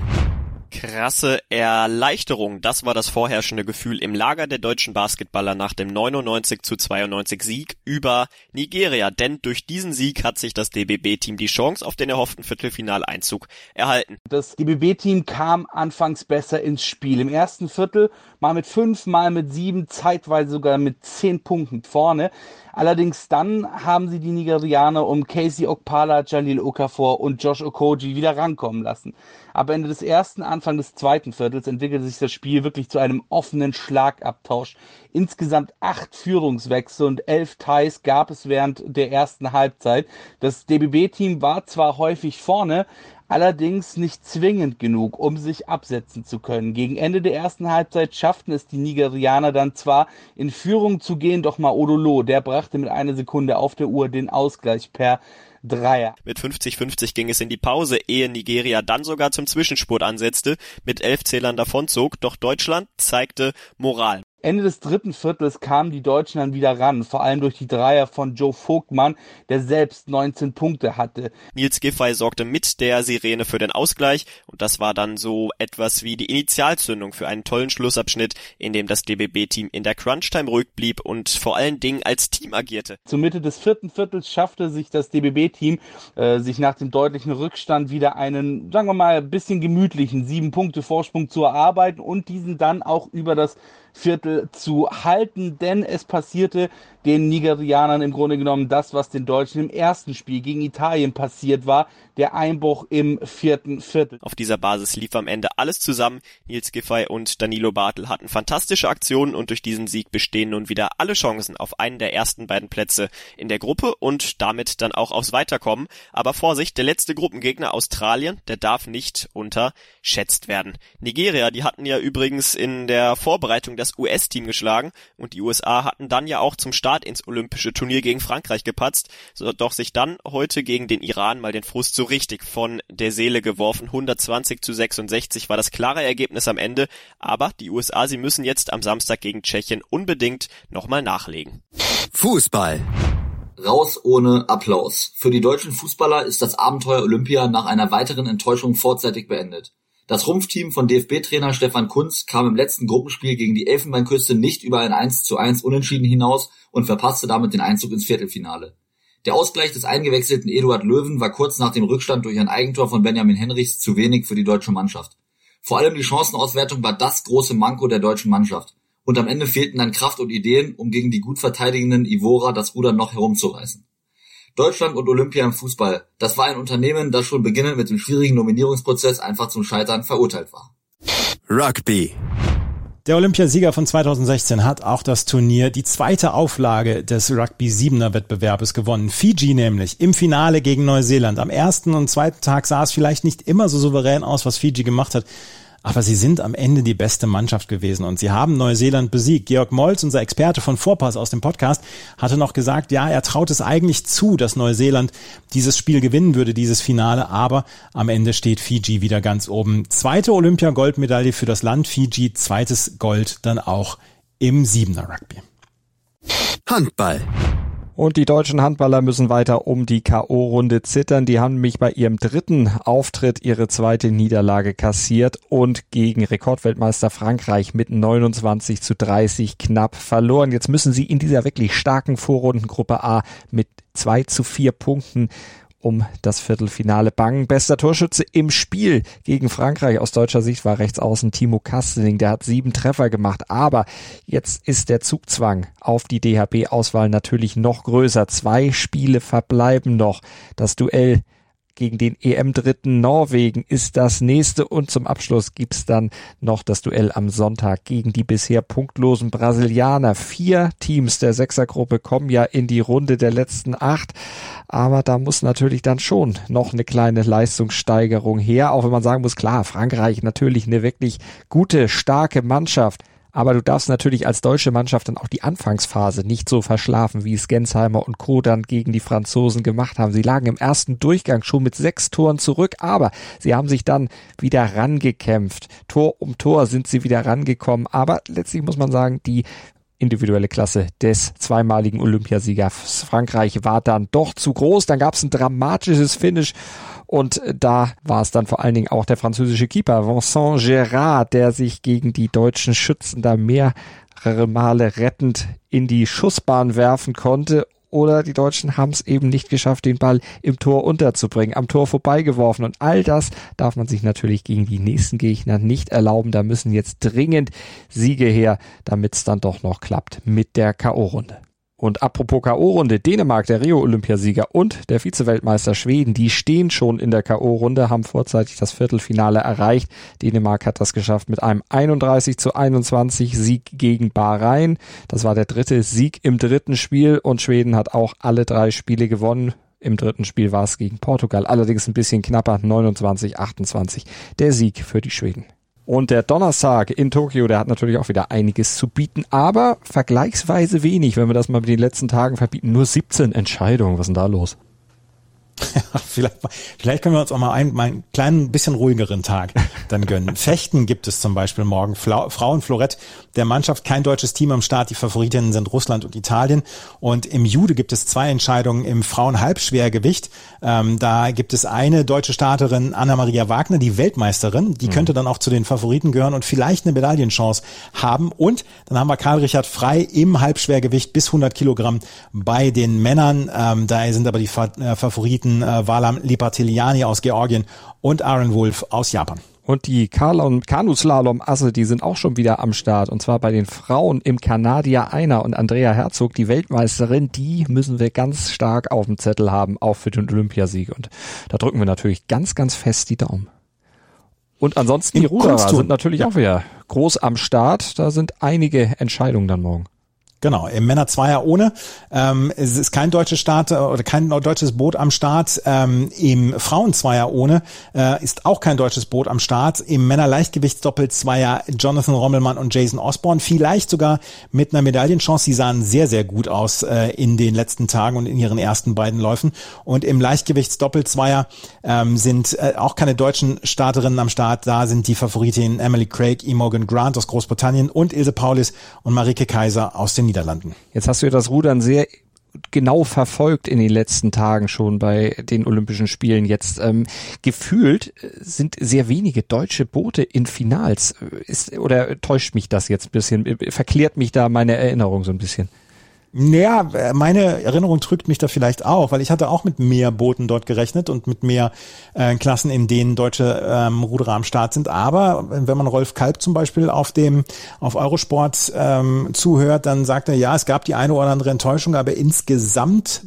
Krasse Erleichterung, das war das vorherrschende Gefühl im Lager der deutschen Basketballer nach dem 99 zu 92 Sieg über Nigeria, denn durch diesen Sieg hat sich das DBB-Team die Chance auf den erhofften Viertelfinaleinzug erhalten. Das DBB-Team kam anfangs besser ins Spiel. Im ersten Viertel mal mit fünf, mal mit sieben, zeitweise sogar mit zehn Punkten vorne. Allerdings dann haben sie die Nigerianer um Casey Okpala, Jalil Okafor und Josh Okoji wieder rankommen lassen. Ab Ende des ersten, Anfang des zweiten Viertels entwickelte sich das Spiel wirklich zu einem offenen Schlagabtausch. Insgesamt acht Führungswechsel und elf Ties gab es während der ersten Halbzeit. Das DBB-Team war zwar häufig vorne, allerdings nicht zwingend genug, um sich absetzen zu können. Gegen Ende der ersten Halbzeit schafften es die Nigerianer dann zwar in Führung zu gehen, doch Maodolo, der brachte mit einer Sekunde auf der Uhr den Ausgleich per Dreier. Mit 50-50 ging es in die Pause, ehe Nigeria dann sogar zum Zwischenspurt ansetzte, mit elf Zählern davonzog, doch Deutschland zeigte Moral. Ende des dritten Viertels kamen die Deutschen dann wieder ran, vor allem durch die Dreier von Joe Vogtmann, der selbst 19 Punkte hatte. Nils Giffey sorgte mit der Sirene für den Ausgleich und das war dann so etwas wie die Initialzündung für einen tollen Schlussabschnitt, in dem das DBB-Team in der Crunch-Time ruhig blieb und vor allen Dingen als Team agierte. Zur Mitte des vierten Viertels schaffte sich das DBB-Team, äh, sich nach dem deutlichen Rückstand wieder einen, sagen wir mal, bisschen gemütlichen sieben Punkte Vorsprung zu erarbeiten und diesen dann auch über das Viertel zu halten, denn es passierte den Nigerianern im Grunde genommen das, was den Deutschen im ersten Spiel gegen Italien passiert war, der Einbruch im vierten Viertel. Auf dieser Basis lief am Ende alles zusammen. Nils Giffey und Danilo Bartel hatten fantastische Aktionen und durch diesen Sieg bestehen nun wieder alle Chancen auf einen der ersten beiden Plätze in der Gruppe und damit dann auch aufs Weiterkommen. Aber Vorsicht, der letzte Gruppengegner Australien, der darf nicht unterschätzt werden. Nigeria, die hatten ja übrigens in der Vorbereitung das US-Team geschlagen und die USA hatten dann ja auch zum Start ins olympische Turnier gegen Frankreich gepatzt, doch sich dann heute gegen den Iran mal den Frust so richtig von der Seele geworfen. 120 zu 66 war das klare Ergebnis am Ende, aber die USA, sie müssen jetzt am Samstag gegen Tschechien unbedingt nochmal nachlegen. Fußball. Raus ohne Applaus. Für die deutschen Fußballer ist das Abenteuer Olympia nach einer weiteren Enttäuschung vorzeitig beendet. Das Rumpfteam von DFB-Trainer Stefan Kunz kam im letzten Gruppenspiel gegen die Elfenbeinküste nicht über ein 1 zu 1 Unentschieden hinaus und verpasste damit den Einzug ins Viertelfinale. Der Ausgleich des eingewechselten Eduard Löwen war kurz nach dem Rückstand durch ein Eigentor von Benjamin Henrichs zu wenig für die deutsche Mannschaft. Vor allem die Chancenauswertung war das große Manko der deutschen Mannschaft. Und am Ende fehlten dann Kraft und Ideen, um gegen die gut verteidigenden Ivora das Ruder noch herumzureißen. Deutschland und Olympia im Fußball. Das war ein Unternehmen, das schon beginnend mit dem schwierigen Nominierungsprozess einfach zum Scheitern verurteilt war. Rugby. Der Olympiasieger von 2016 hat auch das Turnier, die zweite Auflage des Rugby 7er Wettbewerbes gewonnen. Fiji nämlich im Finale gegen Neuseeland. Am ersten und zweiten Tag sah es vielleicht nicht immer so souverän aus, was Fiji gemacht hat. Aber sie sind am Ende die beste Mannschaft gewesen und sie haben Neuseeland besiegt. Georg Molz, unser Experte von Vorpass aus dem Podcast, hatte noch gesagt, ja, er traut es eigentlich zu, dass Neuseeland dieses Spiel gewinnen würde, dieses Finale, aber am Ende steht Fiji wieder ganz oben. Zweite Olympia-Goldmedaille für das Land Fiji, zweites Gold dann auch im Siebener Rugby. Handball. Und die deutschen Handballer müssen weiter um die K.O.-Runde zittern. Die haben mich bei ihrem dritten Auftritt ihre zweite Niederlage kassiert und gegen Rekordweltmeister Frankreich mit 29 zu 30 knapp verloren. Jetzt müssen sie in dieser wirklich starken Vorrundengruppe A mit zwei zu vier Punkten um das Viertelfinale bangen. Bester Torschütze im Spiel gegen Frankreich aus deutscher Sicht war rechts außen Timo Kastening. Der hat sieben Treffer gemacht. Aber jetzt ist der Zugzwang auf die DHB-Auswahl natürlich noch größer. Zwei Spiele verbleiben noch. Das Duell gegen den EM-Dritten Norwegen ist das nächste und zum Abschluss gibt's dann noch das Duell am Sonntag gegen die bisher punktlosen Brasilianer. Vier Teams der Sechsergruppe kommen ja in die Runde der letzten acht, aber da muss natürlich dann schon noch eine kleine Leistungssteigerung her, auch wenn man sagen muss, klar, Frankreich natürlich eine wirklich gute, starke Mannschaft. Aber du darfst natürlich als deutsche Mannschaft dann auch die Anfangsphase nicht so verschlafen, wie es Gensheimer und Co. dann gegen die Franzosen gemacht haben. Sie lagen im ersten Durchgang schon mit sechs Toren zurück, aber sie haben sich dann wieder rangekämpft. Tor um Tor sind sie wieder rangekommen. Aber letztlich muss man sagen, die individuelle Klasse des zweimaligen Olympiasiegers Frankreich war dann doch zu groß. Dann gab es ein dramatisches Finish Und da war es dann vor allen Dingen auch der französische Keeper Vincent Gérard, der sich gegen die deutschen Schützen da mehrere Male rettend in die Schussbahn werfen konnte oder die Deutschen haben es eben nicht geschafft, den Ball im Tor unterzubringen, am Tor vorbeigeworfen. Und all das darf man sich natürlich gegen die nächsten Gegner nicht erlauben. Da müssen jetzt dringend Siege her, damit es dann doch noch klappt mit der K.O.-Runde. Und apropos K.O.-Runde, Dänemark, der Rio-Olympiasieger und der Vize-Weltmeister Schweden, die stehen schon in der K.O.-Runde, haben vorzeitig das Viertelfinale erreicht. Dänemark hat das geschafft mit einem 31 zu 21 Sieg gegen Bahrain. Das war der dritte Sieg im dritten Spiel und Schweden hat auch alle drei Spiele gewonnen. Im dritten Spiel war es gegen Portugal, allerdings ein bisschen knapper, 29, 28 der Sieg für die Schweden. Und der Donnerstag in Tokio, der hat natürlich auch wieder einiges zu bieten, aber vergleichsweise wenig, wenn wir das mal mit den letzten Tagen verbieten. Nur 17 Entscheidungen. Was ist denn da los? Vielleicht, vielleicht können wir uns auch mal einen, mal einen kleinen bisschen ruhigeren Tag dann gönnen. Fechten gibt es zum Beispiel morgen. Fla Frauenflorett der Mannschaft, kein deutsches Team am Start. Die Favoritinnen sind Russland und Italien. Und im Jude gibt es zwei Entscheidungen im Frauenhalbschwergewicht. Ähm, da gibt es eine deutsche Starterin, Anna-Maria Wagner, die Weltmeisterin. Die mhm. könnte dann auch zu den Favoriten gehören und vielleicht eine Medaillenchance haben. Und dann haben wir Karl-Richard Frei im Halbschwergewicht bis 100 Kilogramm bei den Männern. Ähm, da sind aber die äh, Favoriten Athleten äh, Valam Lipatiliani aus Georgien und Aaron Wolf aus Japan. Und die Kanuslalom-Asse, die sind auch schon wieder am Start. Und zwar bei den Frauen im Kanadier Einer und Andrea Herzog, die Weltmeisterin, die müssen wir ganz stark auf dem Zettel haben, auch für den Olympiasieg. Und da drücken wir natürlich ganz, ganz fest die Daumen. Und ansonsten, die Ruderer sind natürlich auch wieder groß am Start. Da sind einige Entscheidungen dann morgen. Genau, im Männer Zweier ohne. Ähm, es ist kein deutsches Start äh, oder kein deutsches Boot am Start. Ähm, Im Frauen Zweier ohne äh, ist auch kein deutsches Boot am Start. Im Männer Leichtgewichtsdoppel Zweier Jonathan Rommelmann und Jason Osborne. Vielleicht sogar mit einer Medaillenchance. Sie sahen sehr, sehr gut aus äh, in den letzten Tagen und in ihren ersten beiden Läufen. Und im Leichtgewichtsdoppel Zweier ähm, sind äh, auch keine deutschen Starterinnen am Start. Da sind die Favoritinnen Emily Craig, Imogen Grant aus Großbritannien und Ilse Paulis und Marike Kaiser aus den Niederlanden. Jetzt hast du ja das Rudern sehr genau verfolgt in den letzten Tagen schon bei den Olympischen Spielen jetzt. Ähm, gefühlt sind sehr wenige deutsche Boote in Finals. Ist, oder täuscht mich das jetzt ein bisschen? Verklärt mich da meine Erinnerung so ein bisschen? Naja, meine Erinnerung trügt mich da vielleicht auch, weil ich hatte auch mit mehr Booten dort gerechnet und mit mehr äh, Klassen, in denen deutsche ähm, Ruderer am Start sind. Aber wenn man Rolf Kalb zum Beispiel auf dem auf Eurosport ähm, zuhört, dann sagt er, ja, es gab die eine oder andere Enttäuschung, aber insgesamt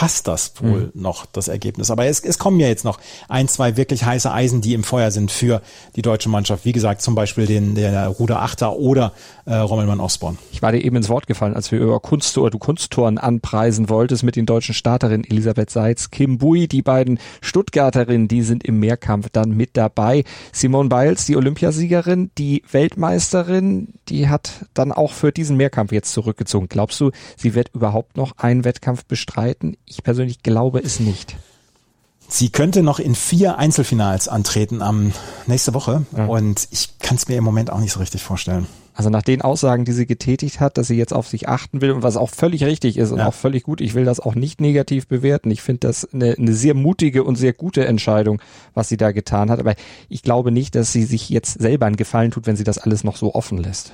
passt das wohl mhm. noch, das Ergebnis. Aber es, es kommen ja jetzt noch ein, zwei wirklich heiße Eisen, die im Feuer sind für die deutsche Mannschaft. Wie gesagt, zum Beispiel den, der Ruder Achter oder äh, Rommelmann Osborn. Ich war dir eben ins Wort gefallen, als wir über Kunst oder du Kunsttouren anpreisen wolltest mit den deutschen Starterinnen Elisabeth Seitz, Kim Bui, die beiden Stuttgarterinnen, die sind im Mehrkampf dann mit dabei. Simone Biles, die Olympiasiegerin, die Weltmeisterin, die hat dann auch für diesen Mehrkampf jetzt zurückgezogen. Glaubst du, sie wird überhaupt noch einen Wettkampf bestreiten? Ich persönlich glaube es nicht. Sie könnte noch in vier Einzelfinals antreten am nächste Woche ja. und ich kann es mir im Moment auch nicht so richtig vorstellen. Also nach den Aussagen, die sie getätigt hat, dass sie jetzt auf sich achten will und was auch völlig richtig ist und ja. auch völlig gut, ich will das auch nicht negativ bewerten. Ich finde das eine, eine sehr mutige und sehr gute Entscheidung, was sie da getan hat. Aber ich glaube nicht, dass sie sich jetzt selber einen Gefallen tut, wenn sie das alles noch so offen lässt.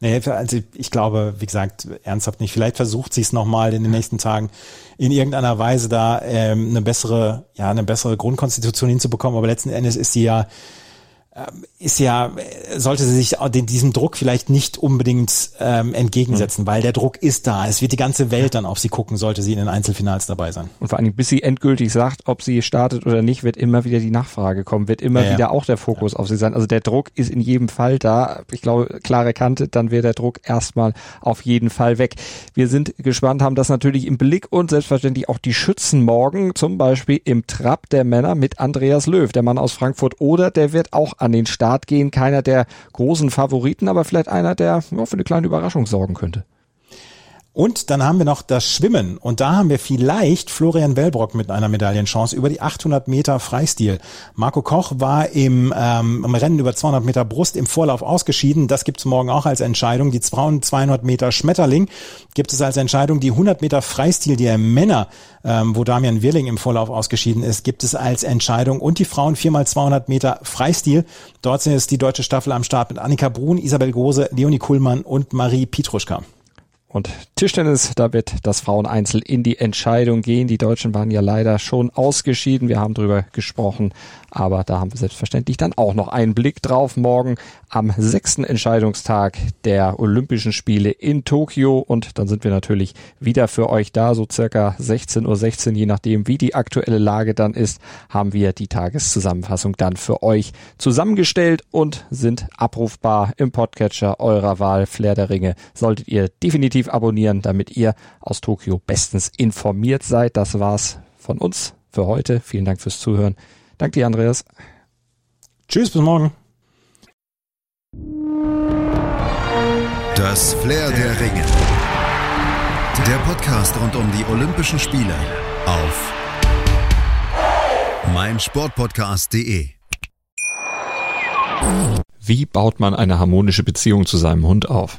Nee, also ich glaube, wie gesagt, ernsthaft nicht. Vielleicht versucht sie es nochmal in den nächsten Tagen in irgendeiner Weise da ähm, eine bessere, ja, eine bessere Grundkonstitution hinzubekommen. Aber letzten Endes ist sie ja ist ja, sollte sie sich diesem Druck vielleicht nicht unbedingt ähm, entgegensetzen, mhm. weil der Druck ist da. Es wird die ganze Welt dann auf sie gucken, sollte sie in den Einzelfinals dabei sein. Und vor allem, bis sie endgültig sagt, ob sie startet oder nicht, wird immer wieder die Nachfrage kommen, wird immer ja, wieder ja. auch der Fokus ja. auf sie sein. Also der Druck ist in jedem Fall da. Ich glaube, klare Kante, dann wäre der Druck erstmal auf jeden Fall weg. Wir sind gespannt, haben das natürlich im Blick und selbstverständlich auch die Schützen morgen, zum Beispiel im Trab der Männer mit Andreas Löw, der Mann aus Frankfurt, oder der wird auch an den Start gehen. Keiner der großen Favoriten, aber vielleicht einer, der ja, für eine kleine Überraschung sorgen könnte. Und dann haben wir noch das Schwimmen. Und da haben wir vielleicht Florian Wellbrock mit einer Medaillenchance über die 800 Meter Freistil. Marco Koch war im, ähm, im Rennen über 200 Meter Brust im Vorlauf ausgeschieden. Das gibt's morgen auch als Entscheidung. Die Frauen 200 Meter Schmetterling gibt es als Entscheidung. Die 100 Meter Freistil der Männer, ähm, wo Damian Wirling im Vorlauf ausgeschieden ist, gibt es als Entscheidung. Und die Frauen 4x200 Meter Freistil. Dort ist die deutsche Staffel am Start mit Annika Brun, Isabel Gose, Leonie Kuhlmann und Marie Pietruschka. Und Tischtennis, da wird das Fraueneinzel in die Entscheidung gehen. Die Deutschen waren ja leider schon ausgeschieden. Wir haben drüber gesprochen. Aber da haben wir selbstverständlich dann auch noch einen Blick drauf. Morgen am sechsten Entscheidungstag der Olympischen Spiele in Tokio. Und dann sind wir natürlich wieder für euch da. So circa 16.16 Uhr, 16, je nachdem, wie die aktuelle Lage dann ist, haben wir die Tageszusammenfassung dann für euch zusammengestellt und sind abrufbar im Podcatcher eurer Wahl. Flair der Ringe solltet ihr definitiv abonnieren, damit ihr aus Tokio bestens informiert seid. Das war's von uns für heute. Vielen Dank fürs Zuhören. Danke dir, Andreas. Tschüss, bis morgen. Das Flair der Ringe. Der Podcast rund um die Olympischen Spiele auf meinsportpodcast.de. Wie baut man eine harmonische Beziehung zu seinem Hund auf?